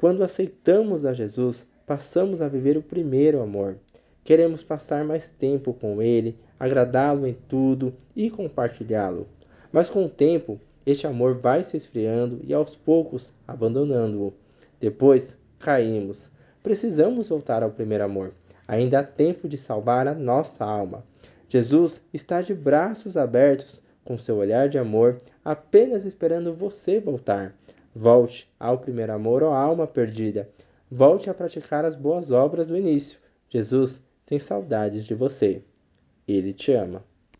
Quando aceitamos a Jesus, passamos a viver o primeiro amor. Queremos passar mais tempo com Ele, agradá-lo em tudo e compartilhá-lo. Mas com o tempo, este amor vai se esfriando e aos poucos abandonando-o. Depois caímos. Precisamos voltar ao primeiro amor. Ainda há tempo de salvar a nossa alma. Jesus está de braços abertos, com seu olhar de amor, apenas esperando você voltar. Volte ao primeiro amor, ó alma perdida. Volte a praticar as boas obras do início. Jesus tem saudades de você. Ele te ama.